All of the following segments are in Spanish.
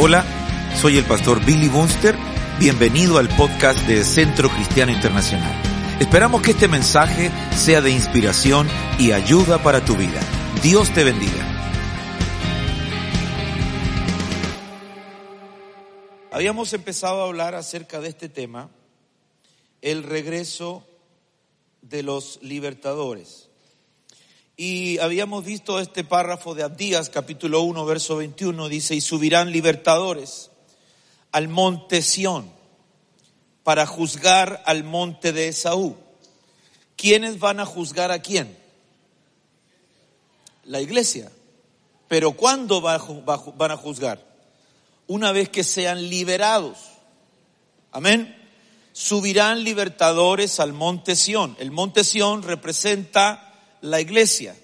Hola, soy el pastor Billy Bunster. Bienvenido al podcast de Centro Cristiano Internacional. Esperamos que este mensaje sea de inspiración y ayuda para tu vida. Dios te bendiga. Habíamos empezado a hablar acerca de este tema, el regreso de los libertadores. Y habíamos visto este párrafo de Abdías, capítulo 1, verso 21, dice, y subirán libertadores al monte Sión para juzgar al monte de Esaú. ¿Quiénes van a juzgar a quién? La iglesia. Pero ¿cuándo van a juzgar? Una vez que sean liberados. Amén. Subirán libertadores al monte Sión. El monte Sión representa la iglesia,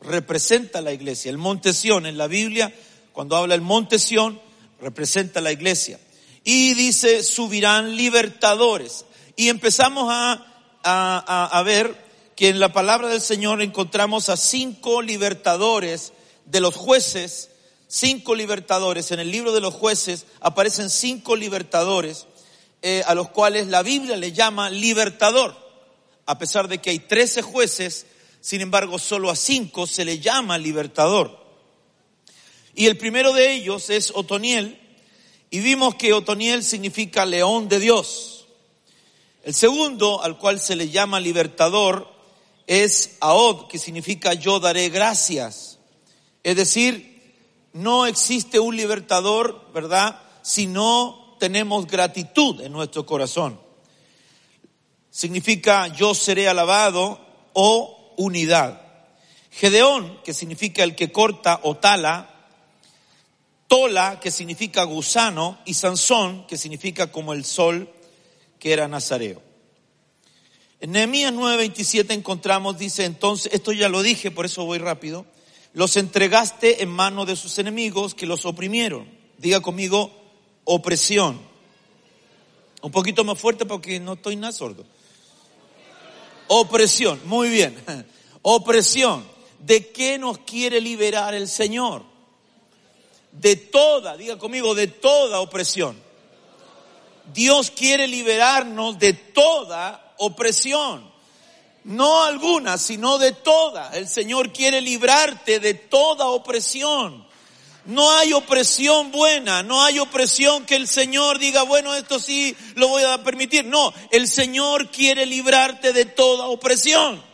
representa la iglesia. El monte Sión en la Biblia, cuando habla el monte Sión, representa la iglesia. Y dice, subirán libertadores. Y empezamos a, a, a, ver que en la palabra del Señor encontramos a cinco libertadores de los jueces, cinco libertadores. En el libro de los jueces aparecen cinco libertadores eh, a los cuales la Biblia le llama libertador. A pesar de que hay trece jueces, sin embargo, solo a cinco se le llama libertador. Y el primero de ellos es Otoniel, y vimos que Otoniel significa león de Dios. El segundo, al cual se le llama libertador, es Aod, que significa yo daré gracias. Es decir, no existe un libertador, ¿verdad? Si no tenemos gratitud en nuestro corazón. Significa yo seré alabado o unidad. Gedeón, que significa el que corta o tala, Tola, que significa gusano, y Sansón, que significa como el sol, que era nazareo. En Nehemías 9:27 encontramos, dice entonces, esto ya lo dije, por eso voy rápido, los entregaste en manos de sus enemigos que los oprimieron. Diga conmigo, opresión. Un poquito más fuerte porque no estoy nada sordo. Opresión, muy bien. Opresión. ¿De qué nos quiere liberar el Señor? De toda, diga conmigo, de toda opresión. Dios quiere liberarnos de toda opresión. No alguna, sino de toda. El Señor quiere librarte de toda opresión. No hay opresión buena, no hay opresión que el Señor diga, bueno, esto sí lo voy a permitir. No, el Señor quiere librarte de toda opresión.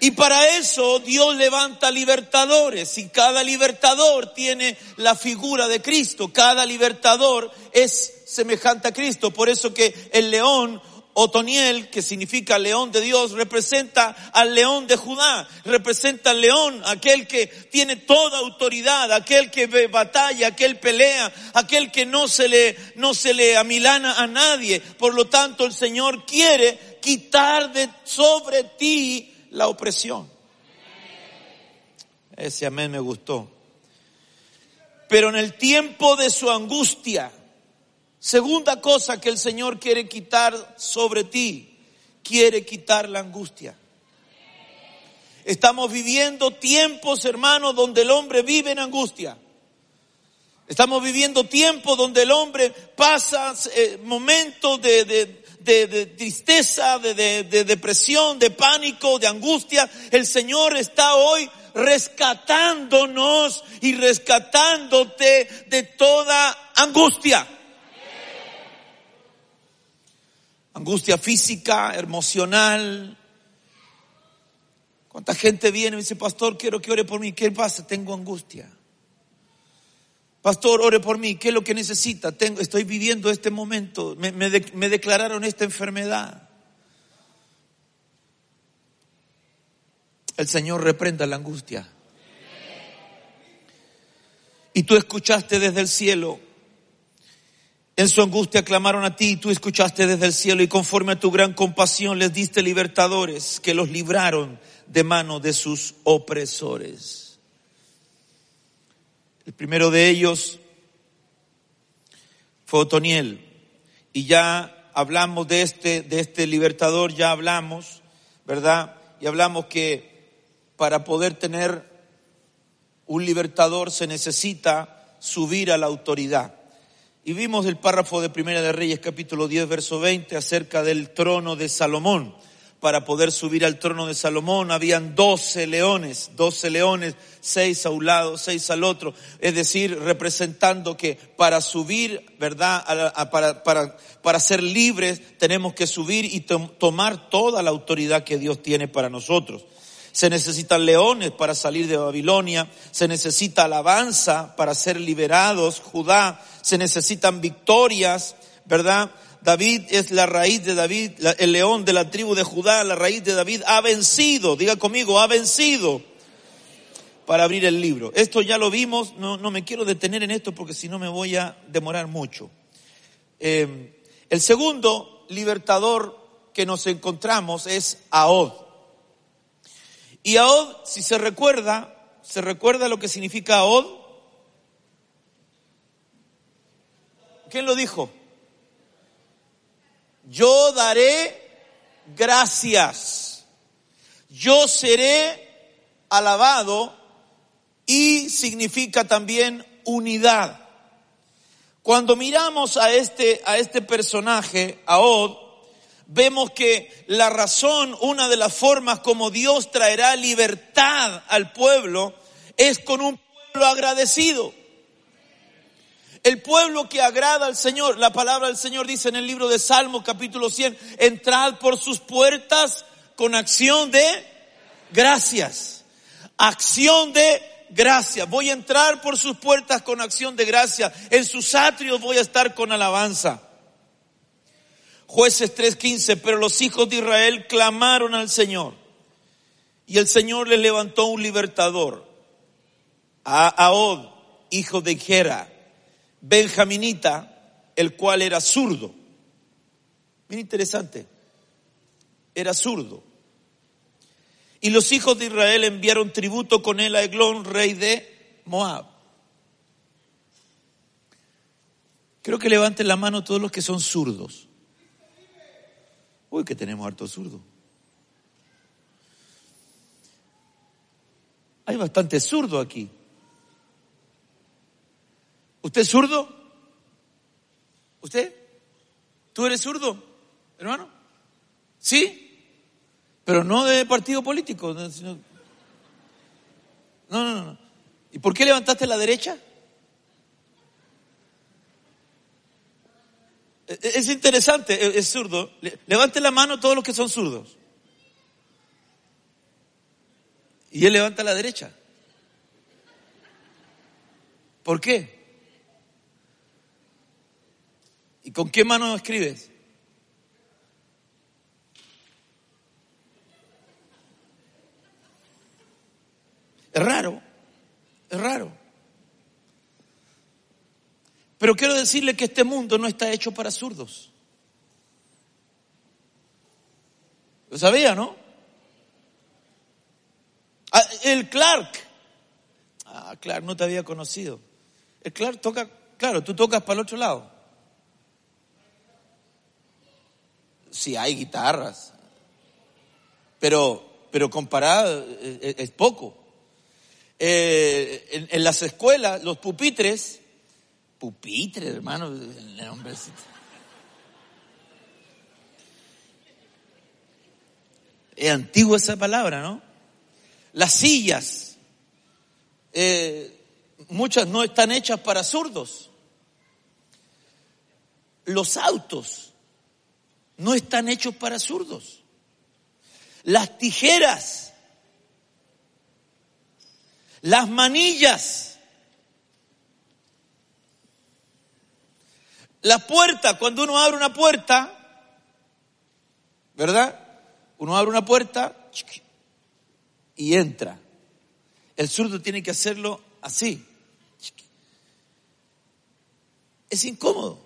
Y para eso Dios levanta libertadores y cada libertador tiene la figura de Cristo. Cada libertador es semejante a Cristo. Por eso que el león Otoniel, que significa león de Dios, representa al león de Judá, representa al león, aquel que tiene toda autoridad, aquel que batalla, aquel pelea, aquel que no se le, no se le amilana a nadie. Por lo tanto, el Señor quiere quitar de sobre ti la opresión. Ese amén me gustó. Pero en el tiempo de su angustia, Segunda cosa que el Señor quiere quitar sobre ti, quiere quitar la angustia. Estamos viviendo tiempos, hermanos, donde el hombre vive en angustia. Estamos viviendo tiempos donde el hombre pasa eh, momentos de, de, tristeza, de, de depresión, de pánico, de angustia. El Señor está hoy rescatándonos y rescatándote de toda angustia. angustia física, emocional. ¿Cuánta gente viene y dice, pastor, quiero que ore por mí? ¿Qué pasa? Tengo angustia. Pastor, ore por mí. ¿Qué es lo que necesita? Tengo, estoy viviendo este momento. Me, me, declararon esta enfermedad. El Señor reprenda la angustia. Y tú escuchaste desde el cielo en su angustia clamaron a ti y tú escuchaste desde el cielo y conforme a tu gran compasión les diste libertadores que los libraron de mano de sus opresores. El primero de ellos fue Otoniel y ya hablamos de este, de este libertador, ya hablamos, ¿verdad? Y hablamos que para poder tener un libertador se necesita subir a la autoridad. Y vimos el párrafo de Primera de Reyes capítulo 10 verso 20 acerca del trono de Salomón. Para poder subir al trono de Salomón habían doce leones, doce leones, seis a un lado, seis al otro. Es decir, representando que para subir, ¿verdad? para, para, para ser libres tenemos que subir y tomar toda la autoridad que Dios tiene para nosotros. Se necesitan leones para salir de Babilonia, se necesita alabanza para ser liberados, Judá, se necesitan victorias, ¿verdad? David es la raíz de David, el león de la tribu de Judá, la raíz de David ha vencido, diga conmigo, ha vencido para abrir el libro. Esto ya lo vimos, no, no me quiero detener en esto porque si no me voy a demorar mucho. Eh, el segundo libertador que nos encontramos es Ahod. Y Ahod, si se recuerda, ¿se recuerda lo que significa Ahod? ¿Quién lo dijo? Yo daré gracias. Yo seré alabado y significa también unidad. Cuando miramos a este, a este personaje, Ahod, vemos que la razón, una de las formas como Dios traerá libertad al pueblo es con un pueblo agradecido. El pueblo que agrada al Señor, la palabra del Señor dice en el libro de Salmos capítulo 100, entrad por sus puertas con acción de gracias. Acción de gracias. Voy a entrar por sus puertas con acción de gracia. En sus atrios voy a estar con alabanza. Jueces 3:15, pero los hijos de Israel clamaron al Señor y el Señor les levantó un libertador, a Ahod, hijo de Gera, benjaminita, el cual era zurdo. Bien interesante, era zurdo. Y los hijos de Israel enviaron tributo con él a Eglón, rey de Moab. Creo que levanten la mano todos los que son zurdos. Uy, que tenemos harto zurdo. Hay bastante zurdo aquí. ¿Usted es zurdo? ¿Usted? ¿Tú eres zurdo, hermano? ¿Sí? Pero no de partido político. No, no, no. ¿Y por qué levantaste la derecha? Es interesante, es zurdo. Levante la mano todos los que son zurdos. Y él levanta la derecha. ¿Por qué? ¿Y con qué mano escribes? Es raro, es raro. Pero quiero decirle que este mundo no está hecho para zurdos. Lo sabía, ¿no? Ah, el Clark. Ah, Clark, no te había conocido. El Clark toca, claro, tú tocas para el otro lado. Sí, hay guitarras. Pero, pero comparado eh, eh, es, poco. Eh, en las escuelas, los pupitres pupitre, hermano, el nombre Es antigua esa palabra, ¿no? Las sillas, muchas no están hechas para zurdos. Los autos no están hechos para zurdos. Las tijeras, las manillas, La puerta, cuando uno abre una puerta, ¿verdad? Uno abre una puerta y entra. El zurdo tiene que hacerlo así. Es incómodo.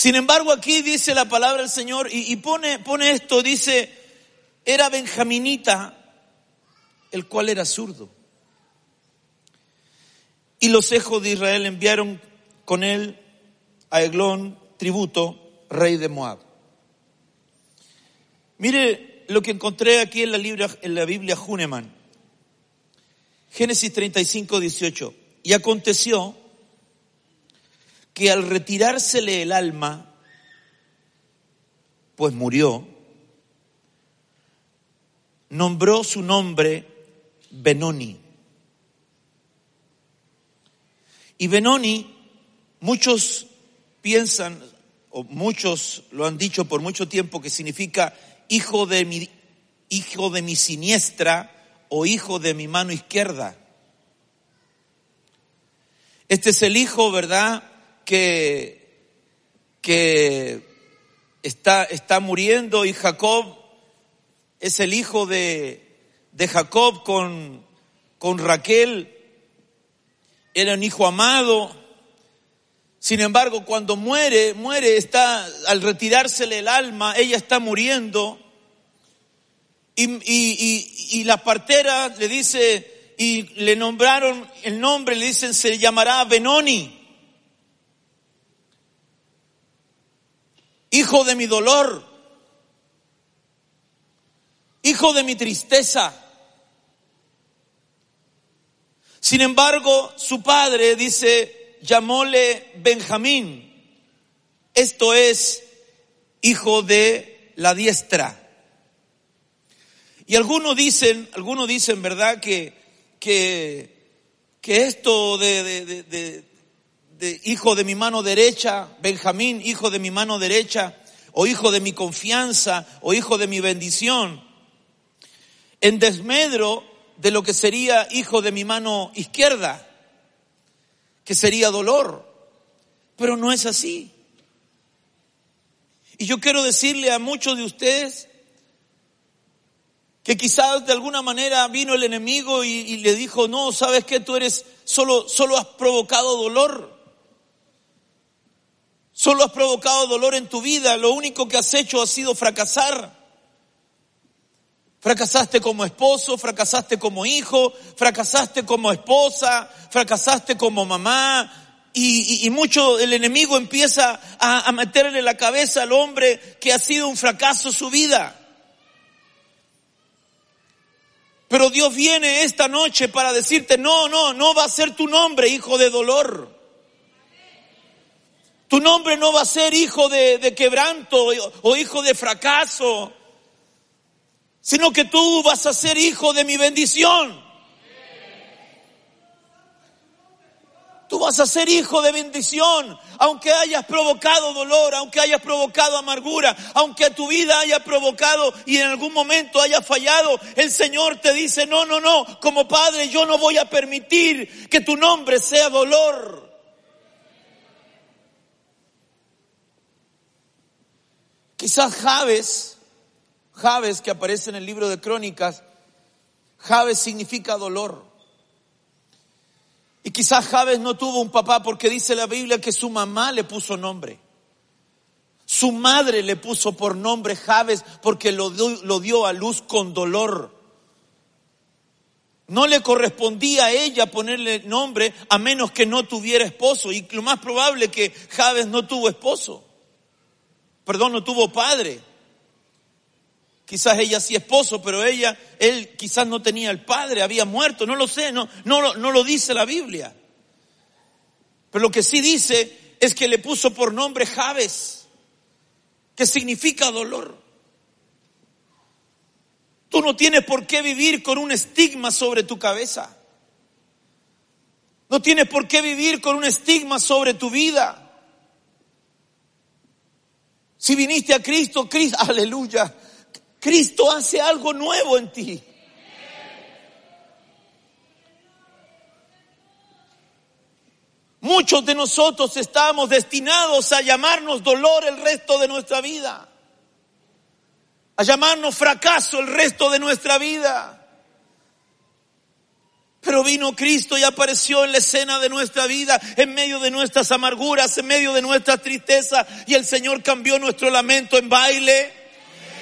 Sin embargo, aquí dice la palabra del Señor y, pone, esto, dice, era benjaminita, el cual era zurdo. Y los hijos de Israel enviaron con él a Eglón, tributo, rey de Moab. Mire lo que encontré aquí en la, Biblia, en la Biblia Huneman. Génesis 35, 18. Y aconteció que al retirársele el alma, pues murió, nombró su nombre Benoni. Y Benoni, muchos piensan, o muchos lo han dicho por mucho tiempo, que significa hijo de mi, hijo de mi siniestra o hijo de mi mano izquierda. Este es el hijo, ¿verdad? Que, que está, está muriendo y Jacob es el hijo de, de Jacob con, con Raquel. Era un hijo amado. Sin embargo, cuando muere, muere, está, al retirársele el alma, ella está muriendo. Y, y, y, la partera le dice, y le nombraron el nombre, le dicen, se llamará Benoni. Hijo de mi dolor, hijo de mi tristeza. Sin embargo, su padre dice, llamóle Benjamín. Esto es hijo de la diestra. Y algunos dicen, algunos dicen, ¿verdad? Que, que, que esto de, de, de, hijo de mi mano derecha, Benjamín, hijo de mi mano derecha, o hijo de mi confianza, o hijo de mi bendición, en desmedro de lo que sería hijo de mi mano izquierda, que sería dolor. Pero no es así. Y yo quiero decirle a muchos de ustedes que quizás de alguna manera vino el enemigo y, le dijo, no, sabes que tú eres, solo, solo has provocado dolor. Solo has provocado dolor en tu vida. Lo único que has hecho ha sido fracasar. Fracasaste como esposo, fracasaste como hijo, fracasaste como esposa, fracasaste como mamá. Y, mucho el enemigo empieza a, a meterle la cabeza al hombre que ha sido un fracaso su vida. Pero Dios viene esta noche para decirte, no, no, no va a ser tu nombre hijo de dolor. Tu nombre no va a ser hijo de, quebranto o hijo de fracaso sino que tú vas a ser hijo de mi bendición. Tú vas a ser hijo de bendición, aunque hayas provocado dolor, aunque hayas provocado amargura, aunque tu vida haya provocado y en algún momento haya fallado, el Señor te dice, no, no, no, como padre yo no voy a permitir que tu nombre sea dolor. Quizás Javes Javes, que aparece en el libro de Crónicas, Javes significa dolor. Y quizás Javes no tuvo un papá porque dice la Biblia que su mamá le puso nombre. Su madre le puso por nombre Javes porque lo, dio a luz con dolor. No le correspondía a ella ponerle nombre a menos que no tuviera esposo. Y lo más probable que Javes no tuvo esposo. Perdón, no tuvo padre. Quizás ella sí esposo, pero ella, él quizás no tenía el padre, había muerto, no lo sé, no, no, no lo dice la Biblia. Pero lo que sí dice es que le puso por nombre Javes, que significa dolor. Tú no tienes por qué vivir con un estigma sobre tu cabeza. No tienes por qué vivir con un estigma sobre tu vida. Si viniste a Cristo, Cristo, aleluya, Cristo hace algo nuevo en ti. Muchos de nosotros estamos destinados a llamarnos dolor el resto de nuestra vida, a llamarnos fracaso el resto de nuestra vida. Pero vino Cristo y apareció en la escena de nuestra vida, en medio de nuestras amarguras, en medio de nuestra tristeza, y el Señor cambió nuestro lamento en baile.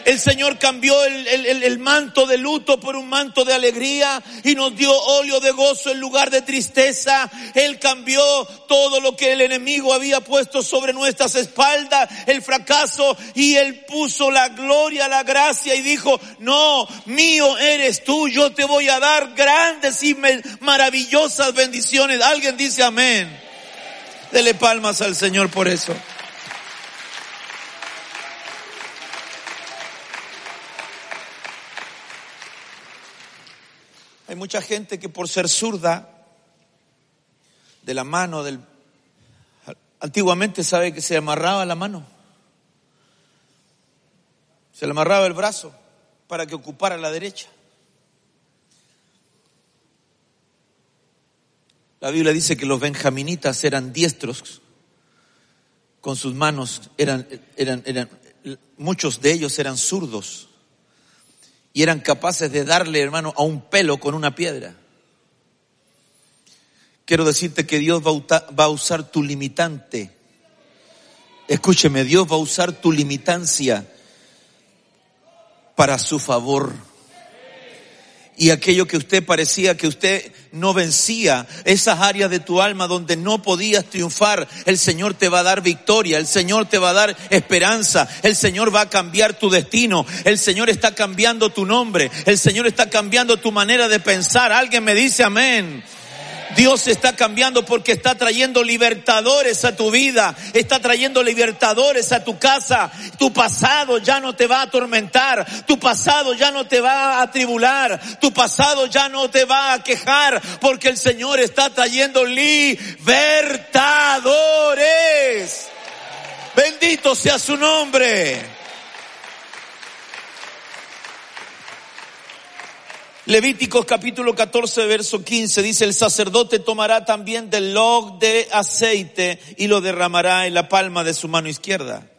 El Señor cambió el, el, el, manto de luto por un manto de alegría y nos dio óleo de gozo en lugar de tristeza. Él cambió todo lo que el enemigo había puesto sobre nuestras espaldas, el fracaso, y Él puso la gloria, la gracia y dijo, no, mío eres tú, yo te voy a dar grandes y maravillosas bendiciones. Alguien dice amén. Dele palmas al Señor por eso. Hay mucha gente que por ser zurda de la mano del antiguamente sabe que se amarraba la mano. Se le amarraba el brazo para que ocupara la derecha. La Biblia dice que los benjaminitas eran diestros con sus manos, eran, eran, eran, muchos de ellos eran zurdos y eran capaces de darle, hermano, a un pelo con una piedra. Quiero decirte que Dios va a usar tu limitante. Escúcheme, Dios va a usar tu limitancia para su favor y aquello que usted parecía que usted no vencía, esas áreas de tu alma donde no podías triunfar, el Señor te va a dar victoria, el Señor te va a dar esperanza, el Señor va a cambiar tu destino, el Señor está cambiando tu nombre, el Señor está cambiando tu manera de pensar. Alguien me dice amén. Dios está cambiando porque está trayendo libertadores a tu vida, está trayendo libertadores a tu casa. Tu pasado ya no te va a atormentar, tu pasado ya no te va a atribular, tu pasado ya no te va a quejar porque el Señor está trayendo libertadores. Bendito sea su nombre. Levíticos capítulo 14, verso 15 dice, el sacerdote tomará también del log de aceite y lo derramará en la palma de su mano izquierda.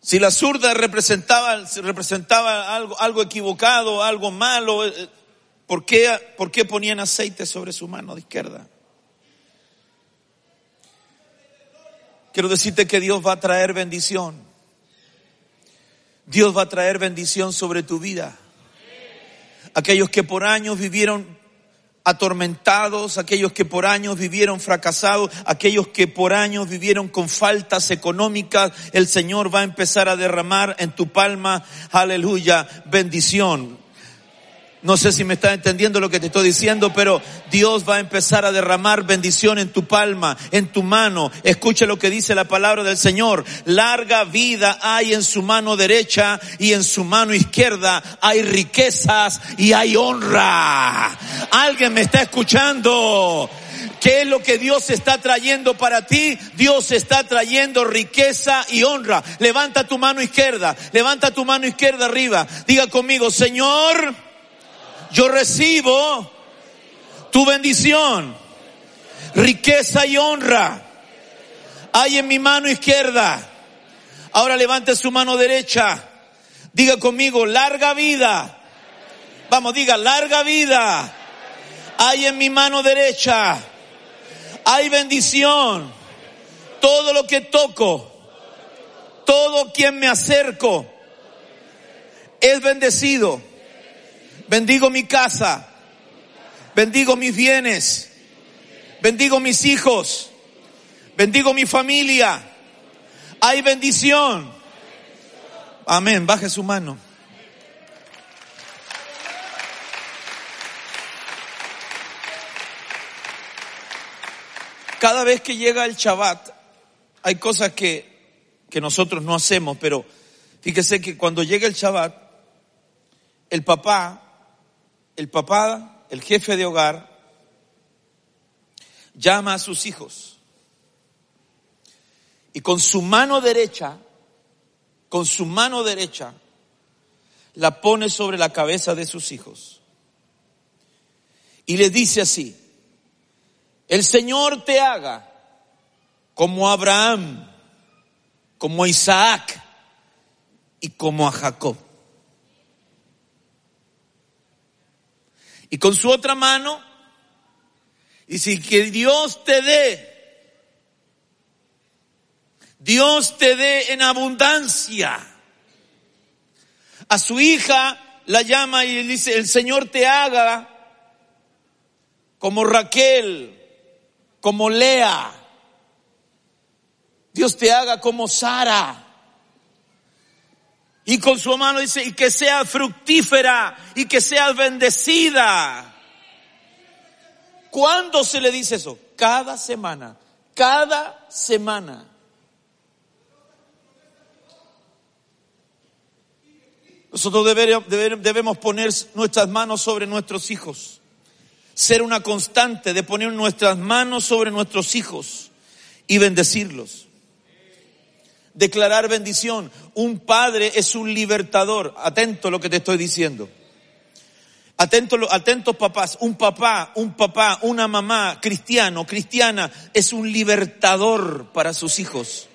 Si la zurda representaba, representaba algo, algo equivocado, algo malo, eh, ¿por qué, ¿por qué ponían aceite sobre su mano izquierda? Quiero decirte que Dios va a traer bendición. Dios va a traer bendición sobre tu vida. Aquellos que por años vivieron atormentados, aquellos que por años vivieron fracasados, aquellos que por años vivieron con faltas económicas, el Señor va a empezar a derramar en tu palma, aleluya, bendición. No sé si me está entendiendo lo que te estoy diciendo, pero Dios va a empezar a derramar bendición en tu palma, en tu mano. Escucha lo que dice la palabra del Señor. Larga vida hay en su mano derecha y en su mano izquierda hay riquezas y hay honra. Alguien me está escuchando. ¿Qué es lo que Dios está trayendo para ti? Dios está trayendo riqueza y honra. Levanta tu mano izquierda, levanta tu mano izquierda arriba. Diga conmigo, Señor, yo recibo tu bendición, riqueza y honra. Hay en mi mano izquierda. Ahora levante su mano derecha. Diga conmigo, larga vida. Vamos, diga, larga vida. Hay en mi mano derecha. Hay bendición. Todo lo que toco, todo quien me acerco, es bendecido Bendigo mi casa. Bendigo mis bienes. Bendigo mis hijos. Bendigo mi familia. Hay bendición. Amén. Baje su mano. Cada vez que llega el Shabbat, hay cosas que, que nosotros no hacemos, pero fíjese que cuando llega el Shabbat, el papá el papá, el jefe de hogar, llama a sus hijos y con su mano derecha, con su mano derecha, la pone sobre la cabeza de sus hijos. Y le dice así, el Señor te haga como Abraham, como Isaac y como a Jacob. Y con su otra mano, y si que Dios te dé Dios te dé en abundancia. A su hija la llama y dice, el Señor te haga como Raquel, como Lea. Dios te haga como Sara. Y con su mano dice, y que sea fructífera y que sea bendecida. ¿Cuándo se le dice eso? Cada semana. Cada semana. Nosotros debemos poner nuestras manos sobre nuestros hijos. Ser una constante de poner nuestras manos sobre nuestros hijos y bendecirlos. Declarar bendición. Un padre es un libertador. Atento a lo que te estoy diciendo. Atento, atentos papás. Un papá, un papá, una mamá cristiano, cristiana, es un libertador para sus hijos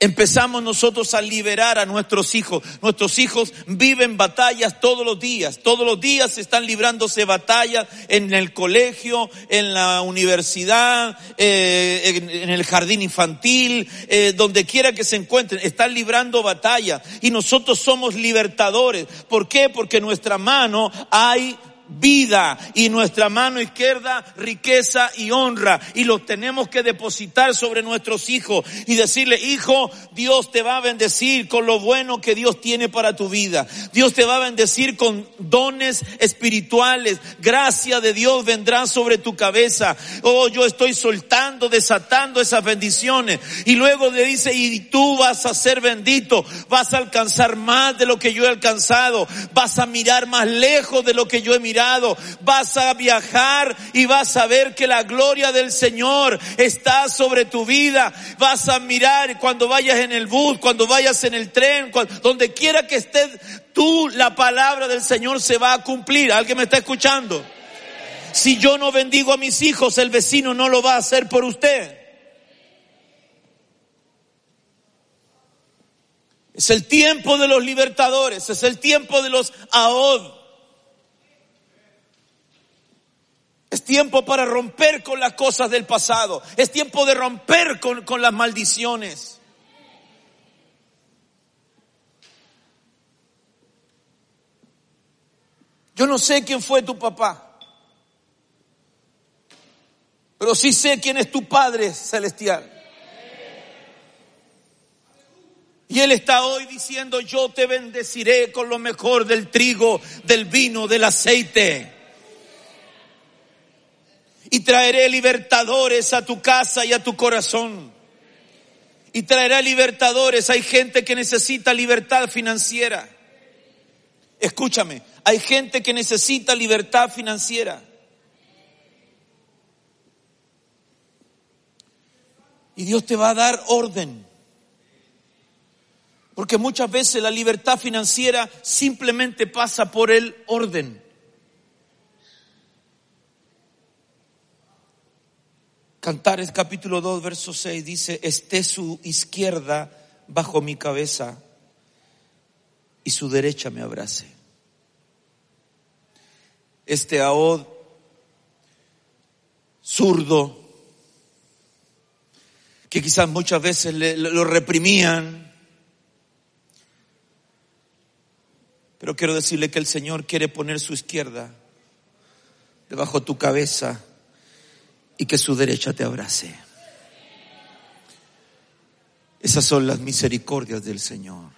empezamos nosotros a liberar a nuestros hijos. Nuestros hijos viven batallas todos los días. Todos los días están librándose batallas en el colegio, en la universidad, eh, en, el jardín infantil, eh, donde quiera que se encuentren. Están librando batallas. Y nosotros somos libertadores. ¿Por qué? Porque en nuestra mano hay vida y nuestra mano izquierda riqueza y honra y los tenemos que depositar sobre nuestros hijos y decirle, hijo, Dios te va a bendecir con lo bueno que Dios tiene para tu vida. Dios te va a bendecir con dones espirituales. Gracia de Dios vendrá sobre tu cabeza. Oh, yo estoy soltando, desatando esas bendiciones. Y luego le dice, y tú vas a ser bendito, vas a alcanzar más de lo que yo he alcanzado, vas a mirar más lejos de lo que yo he mirado vas a viajar y vas a ver que la gloria del Señor está sobre tu vida. Vas a mirar cuando vayas en el bus, cuando vayas en el tren, donde quiera que estés, tú la palabra del Señor se va a cumplir. ¿Alguien me está escuchando? Si yo no bendigo a mis hijos, el vecino no lo va a hacer por usted. Es el tiempo de los libertadores, es el tiempo de los ahod. Es tiempo para romper con las cosas del pasado. Es tiempo de romper con, con las maldiciones. Yo no sé quién fue tu papá, pero sí sé quién es tu Padre celestial. Y Él está hoy diciendo, yo te bendeciré con lo mejor del trigo, del vino, del aceite y traeré libertadores a tu casa y a tu corazón. Y traeré libertadores. Hay gente que necesita libertad financiera. Escúchame, hay gente que necesita libertad financiera. Y Dios te va a dar orden. Porque muchas veces la libertad financiera simplemente pasa por el orden. Cantares capítulo 2, verso 6 dice, esté su izquierda bajo mi cabeza y su derecha me abrace. Este Ahod zurdo, que quizás muchas veces lo reprimían, pero quiero decirle que el Señor quiere poner su izquierda debajo de tu cabeza y que su derecha te abrace. Esas son las misericordias del Señor.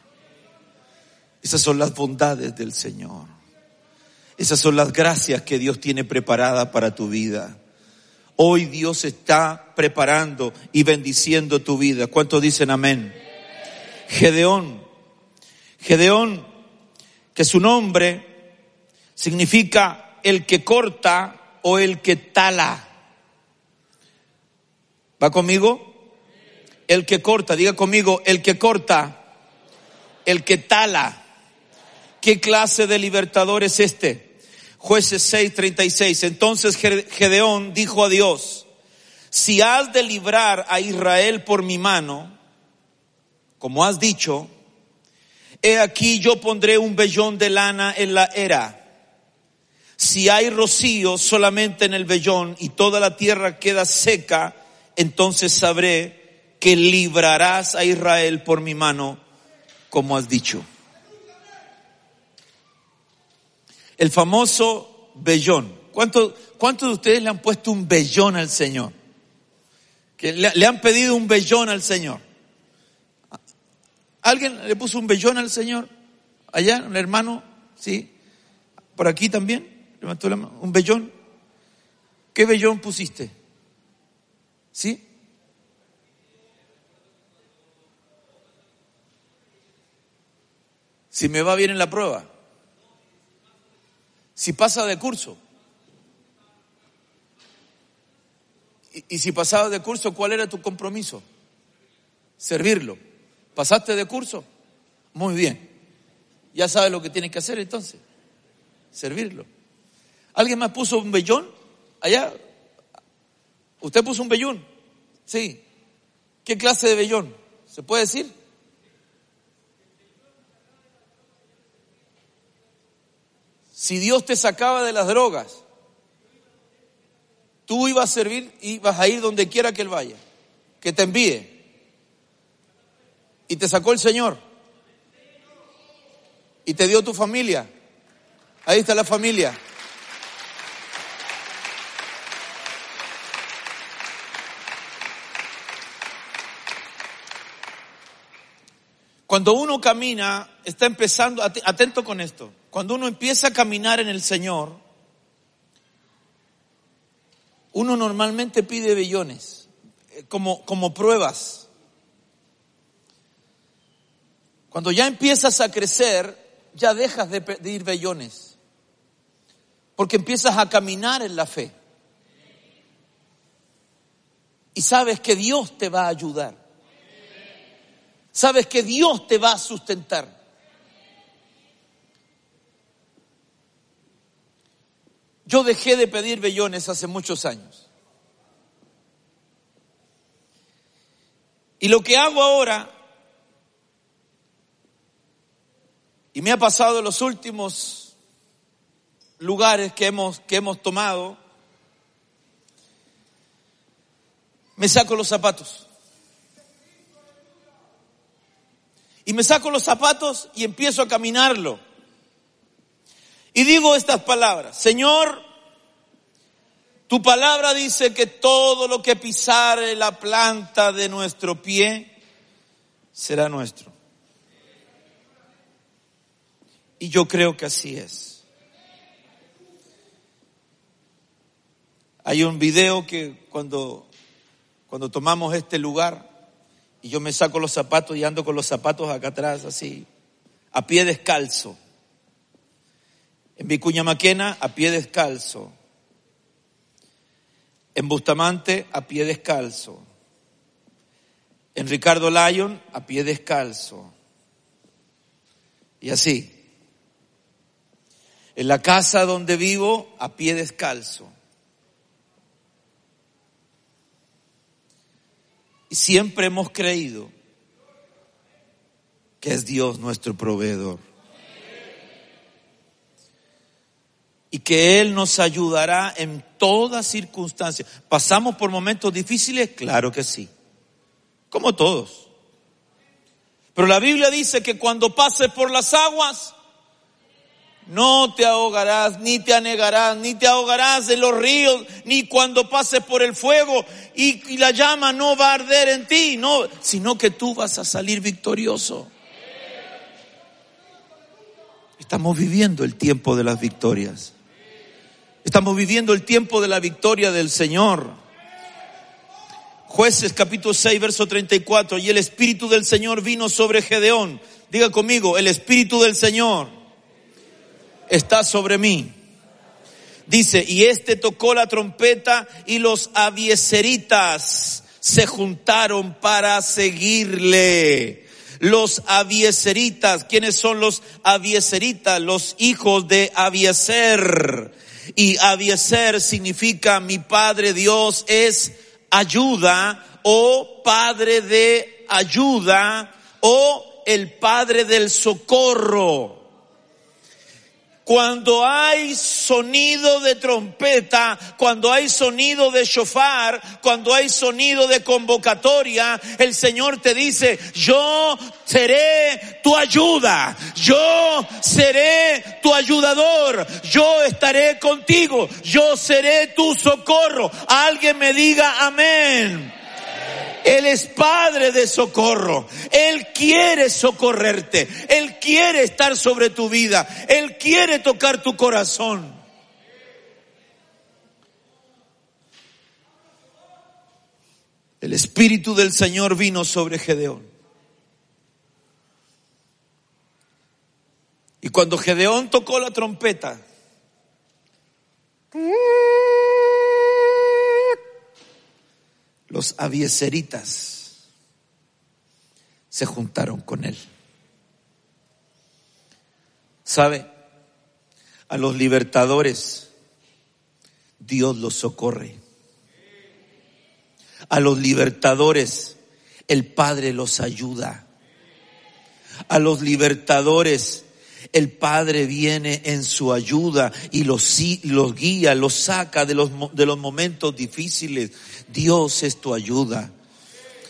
Esas son las bondades del Señor. Esas son las gracias que Dios tiene preparada para tu vida. Hoy Dios está preparando y bendiciendo tu vida. ¿Cuántos dicen amén? Gedeón. Gedeón, que su nombre significa el que corta o el que tala. ¿Va conmigo? El que corta, diga conmigo, el que corta, el que tala. ¿Qué clase de libertador es este? Jueces 6:36. Entonces Gedeón dijo a Dios, si has de librar a Israel por mi mano, como has dicho, he aquí yo pondré un vellón de lana en la era. Si hay rocío solamente en el vellón y toda la tierra queda seca, entonces sabré que librarás a Israel por mi mano, como has dicho. El famoso vellón. ¿Cuántos, ¿Cuántos de ustedes le han puesto un vellón al Señor? Que le, han pedido un vellón al Señor. ¿Alguien le puso un vellón al Señor? Allá, un hermano, sí. Por aquí también, levantó la mano, un vellón. ¿Qué vellón pusiste? ¿Sí? Si me va bien en la prueba. Si pasa de curso. Y, si pasaba de curso, ¿cuál era tu compromiso? Servirlo. ¿Pasaste de curso? Muy bien. Ya sabes lo que tienes que hacer entonces. Servirlo. ¿Alguien más puso un vellón? Allá. ¿Usted puso un vellón? Sí. ¿Qué clase de vellón? ¿Se puede decir? Si Dios te sacaba de las drogas, tú ibas a servir y vas a ir donde quiera que Él vaya, que te envíe. Y te sacó el Señor. Y te dio tu familia. Ahí está la familia. Cuando uno camina, está empezando, atento con esto, cuando uno empieza a caminar en el Señor, uno normalmente pide bellones, eh, como, como pruebas. Cuando ya empiezas a crecer, ya dejas de pedir bellones, porque empiezas a caminar en la fe. Y sabes que Dios te va a ayudar sabes que Dios te va a sustentar. Yo dejé de pedir bellones hace muchos años. Y lo que hago ahora, y me ha pasado en los últimos lugares que hemos, que hemos tomado, me saco los zapatos. Y me saco los zapatos y empiezo a caminarlo. Y digo estas palabras, Señor, tu palabra dice que todo lo que pisare la planta de nuestro pie será nuestro. Y yo creo que así es. Hay un video que cuando, cuando tomamos este lugar, y yo me saco los zapatos y ando con los zapatos acá atrás, así, a pie descalzo. En Vicuña Maquena, a pie descalzo. En Bustamante, a pie descalzo. En Ricardo Lyon, a pie descalzo. Y así. En la casa donde vivo, a pie descalzo. Siempre hemos creído que es Dios nuestro proveedor. Y que Él nos ayudará en todas circunstancias. ¿Pasamos por momentos difíciles? Claro que sí. Como todos. Pero la Biblia dice que cuando pases por las aguas, no te ahogarás, ni te anegarás, ni te ahogarás en los ríos, ni cuando pases por el fuego y, la llama no va a arder en ti, no, sino que tú vas a salir victorioso. Estamos viviendo el tiempo de las victorias. Estamos viviendo el tiempo de la victoria del Señor. Jueces capítulo 6, verso 34. Y el Espíritu del Señor vino sobre Gedeón. Diga conmigo, el Espíritu del Señor está sobre mí. Dice, y este tocó la trompeta y los avieseritas se juntaron para seguirle. Los avieseritas, ¿quiénes son los avieseritas? Los hijos de Avieser. Y Avieser significa mi Padre Dios es ayuda o Padre de ayuda o el Padre del socorro. Cuando hay sonido de trompeta, cuando hay sonido de shofar, cuando hay sonido de convocatoria, el Señor te dice, yo seré tu ayuda, yo seré tu ayudador, yo estaré contigo, yo seré tu socorro. Alguien me diga amén. Él es Padre de socorro. Él quiere socorrerte. Él quiere estar sobre tu vida. Él quiere tocar tu corazón. El Espíritu del Señor vino sobre Gedeón. Y cuando Gedeón tocó la trompeta, los avieseritas se juntaron con él. ¿Sabe? A los libertadores Dios los socorre. A los libertadores el Padre los ayuda. A los libertadores el Padre viene en su ayuda y los, guía, los saca de los momentos difíciles. Dios es tu ayuda.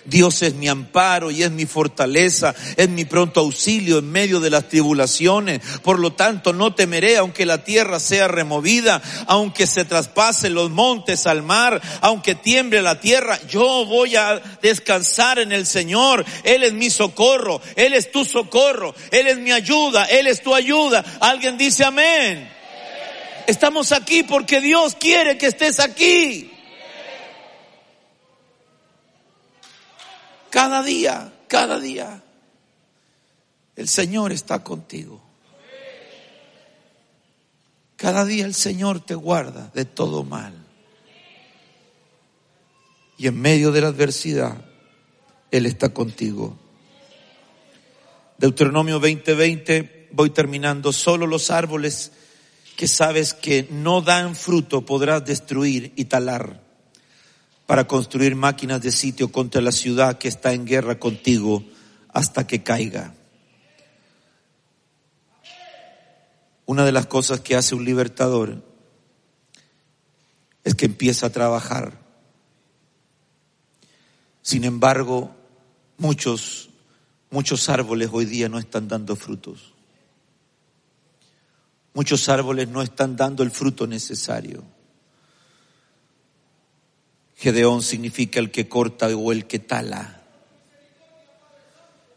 Dios es mi amparo y es mi fortaleza, es mi pronto auxilio en medio de las tribulaciones. Por lo tanto, no temeré aunque la tierra sea removida, aunque se traspasen los montes al mar, aunque tiemble la tierra. Yo voy a descansar en el Señor. Él es mi socorro, Él es tu socorro, Él es mi ayuda, Él es tu ayuda. Alguien dice amén. Estamos aquí porque Dios quiere que estés aquí. Cada día, cada día, el Señor está contigo. Cada día el Señor te guarda de todo mal. Y en medio de la adversidad, Él está contigo. Deuteronomio 20:20, voy terminando, solo los árboles que sabes que no dan fruto podrás destruir y talar para construir máquinas de sitio contra la ciudad que está en guerra contigo hasta que caiga. Una de las cosas que hace un libertador es que empieza a trabajar. Sin embargo, muchos, muchos árboles hoy día no están dando frutos. Muchos árboles no están dando el fruto necesario. Gedeón significa el que corta o el que tala.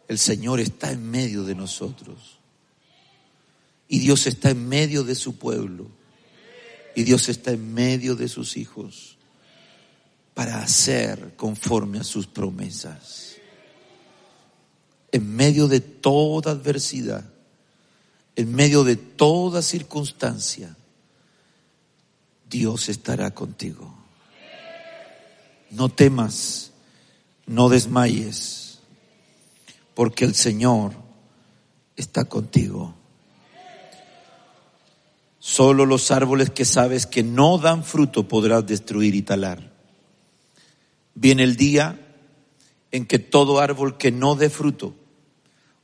El Señor está en medio de nosotros. Y Dios está en medio de su pueblo. Y Dios está en medio de sus hijos para hacer conforme a sus promesas. En medio de toda adversidad, en medio de toda circunstancia, Dios estará contigo. No temas, no desmayes, porque el Señor está contigo. Solo los árboles que sabes que no dan fruto podrás destruir y talar. Viene el día en que todo árbol que no dé fruto,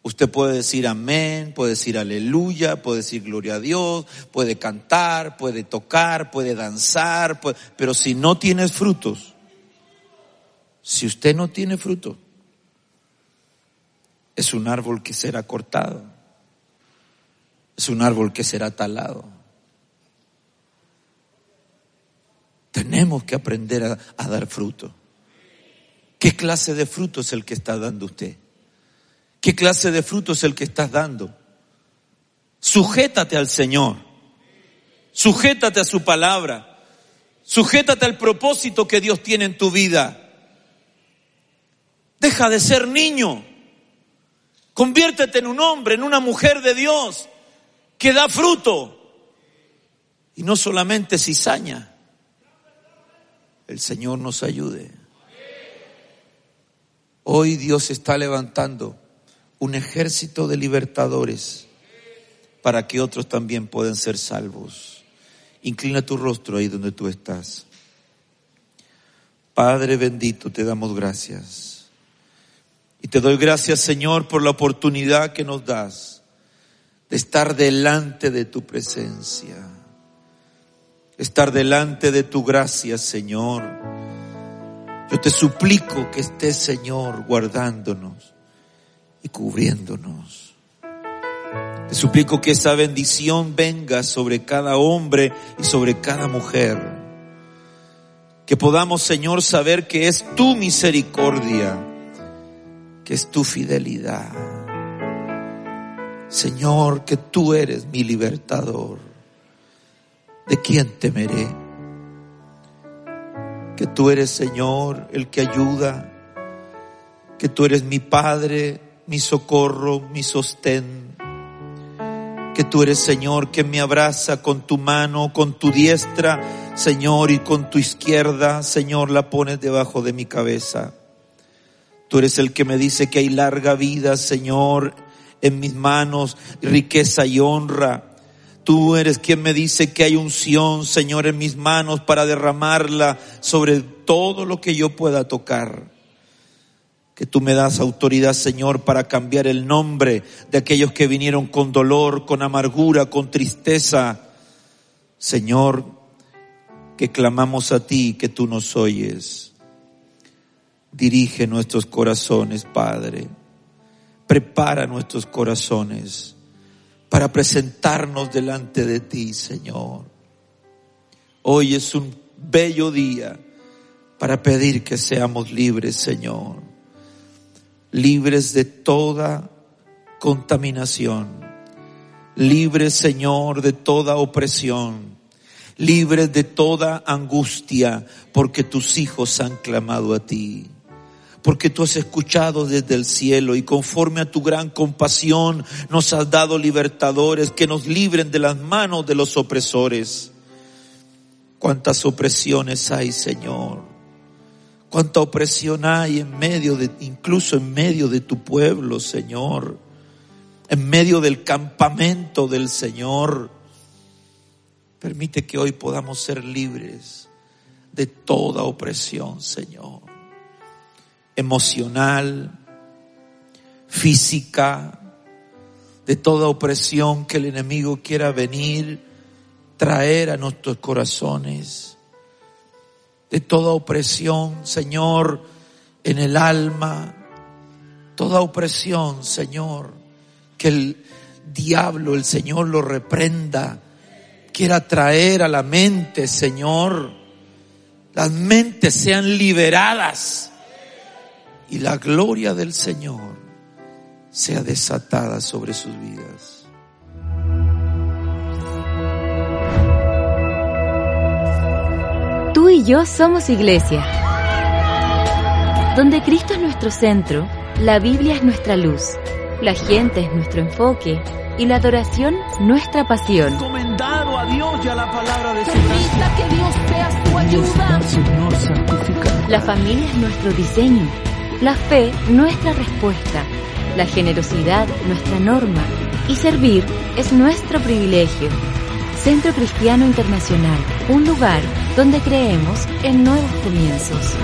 usted puede decir amén, puede decir aleluya, puede decir gloria a Dios, puede cantar, puede tocar, puede danzar, pero si no tienes frutos, si usted no tiene fruto, es un árbol que será cortado, es un árbol que será talado. Tenemos que aprender a, dar fruto. ¿Qué clase de fruto es el que está dando usted? ¿Qué clase de fruto es el que estás dando? Sujétate al Señor. Sujétate a su palabra. Sujétate al propósito que Dios tiene en tu vida. Deja de ser niño. Conviértete en un hombre, en una mujer de Dios que da fruto. Y no solamente cizaña. El Señor nos ayude. Hoy Dios está levantando un ejército de libertadores para que otros también puedan ser salvos. Inclina tu rostro ahí donde tú estás. Padre bendito, te damos gracias. Y te doy gracias, Señor, por la oportunidad que nos das de estar delante de tu presencia, estar delante de tu gracia, Señor. Yo te suplico que estés, Señor, guardándonos y cubriéndonos. Te suplico que esa bendición venga sobre cada hombre y sobre cada mujer. Que podamos, Señor, saber que es tu misericordia, que es tu fidelidad. Señor, que tú eres mi libertador. ¿De quién temeré? Que tú eres, Señor, el que ayuda. Que tú eres mi Padre, mi socorro, mi sostén que tú eres Señor, que me abraza con tu mano, con tu diestra, Señor, y con tu izquierda, Señor, la pones debajo de mi cabeza. Tú eres el que me dice que hay larga vida, Señor, en mis manos, riqueza y honra. Tú eres quien me dice que hay unción, Señor, en mis manos para derramarla sobre todo lo que yo pueda tocar que tú me das autoridad, Señor, para cambiar el nombre de aquellos que vinieron con dolor, con amargura, con tristeza. Señor, que clamamos a ti, que tú nos oyes. Dirige nuestros corazones, Padre. Prepara nuestros corazones para presentarnos delante de ti, Señor. Hoy es un bello día para pedir que seamos libres, Señor libres de toda contaminación, libres, Señor, de toda opresión, libres de toda angustia, porque tus hijos han clamado a ti porque tú has escuchado desde el cielo y conforme a tu gran compasión nos has dado libertadores que nos libren de las manos de los opresores. Cuántas opresiones hay, Señor cuánta opresión hay en medio de, incluso en medio de tu pueblo, Señor, en medio del campamento del Señor. Permite que hoy podamos ser libres de toda opresión, Señor, emocional, física, de toda opresión que el enemigo quiera venir, traer a nuestros corazones. De toda opresión, Señor, en el alma, toda opresión, Señor, que el diablo, el Señor lo reprenda, quiera traer a la mente, Señor, las mentes sean liberadas y la gloria del Señor sea desatada sobre sus vidas. Tú y yo somos iglesia. Donde Cristo es nuestro centro, la Biblia es nuestra luz, la gente es nuestro enfoque y la adoración nuestra pasión. Encomendado a Dios y a la palabra de su que Dios sea su ayuda. La familia es nuestro diseño, la fe nuestra respuesta, la generosidad nuestra norma y servir es nuestro privilegio. Centro Cristiano Internacional, un lugar donde creemos en nuevos comienzos.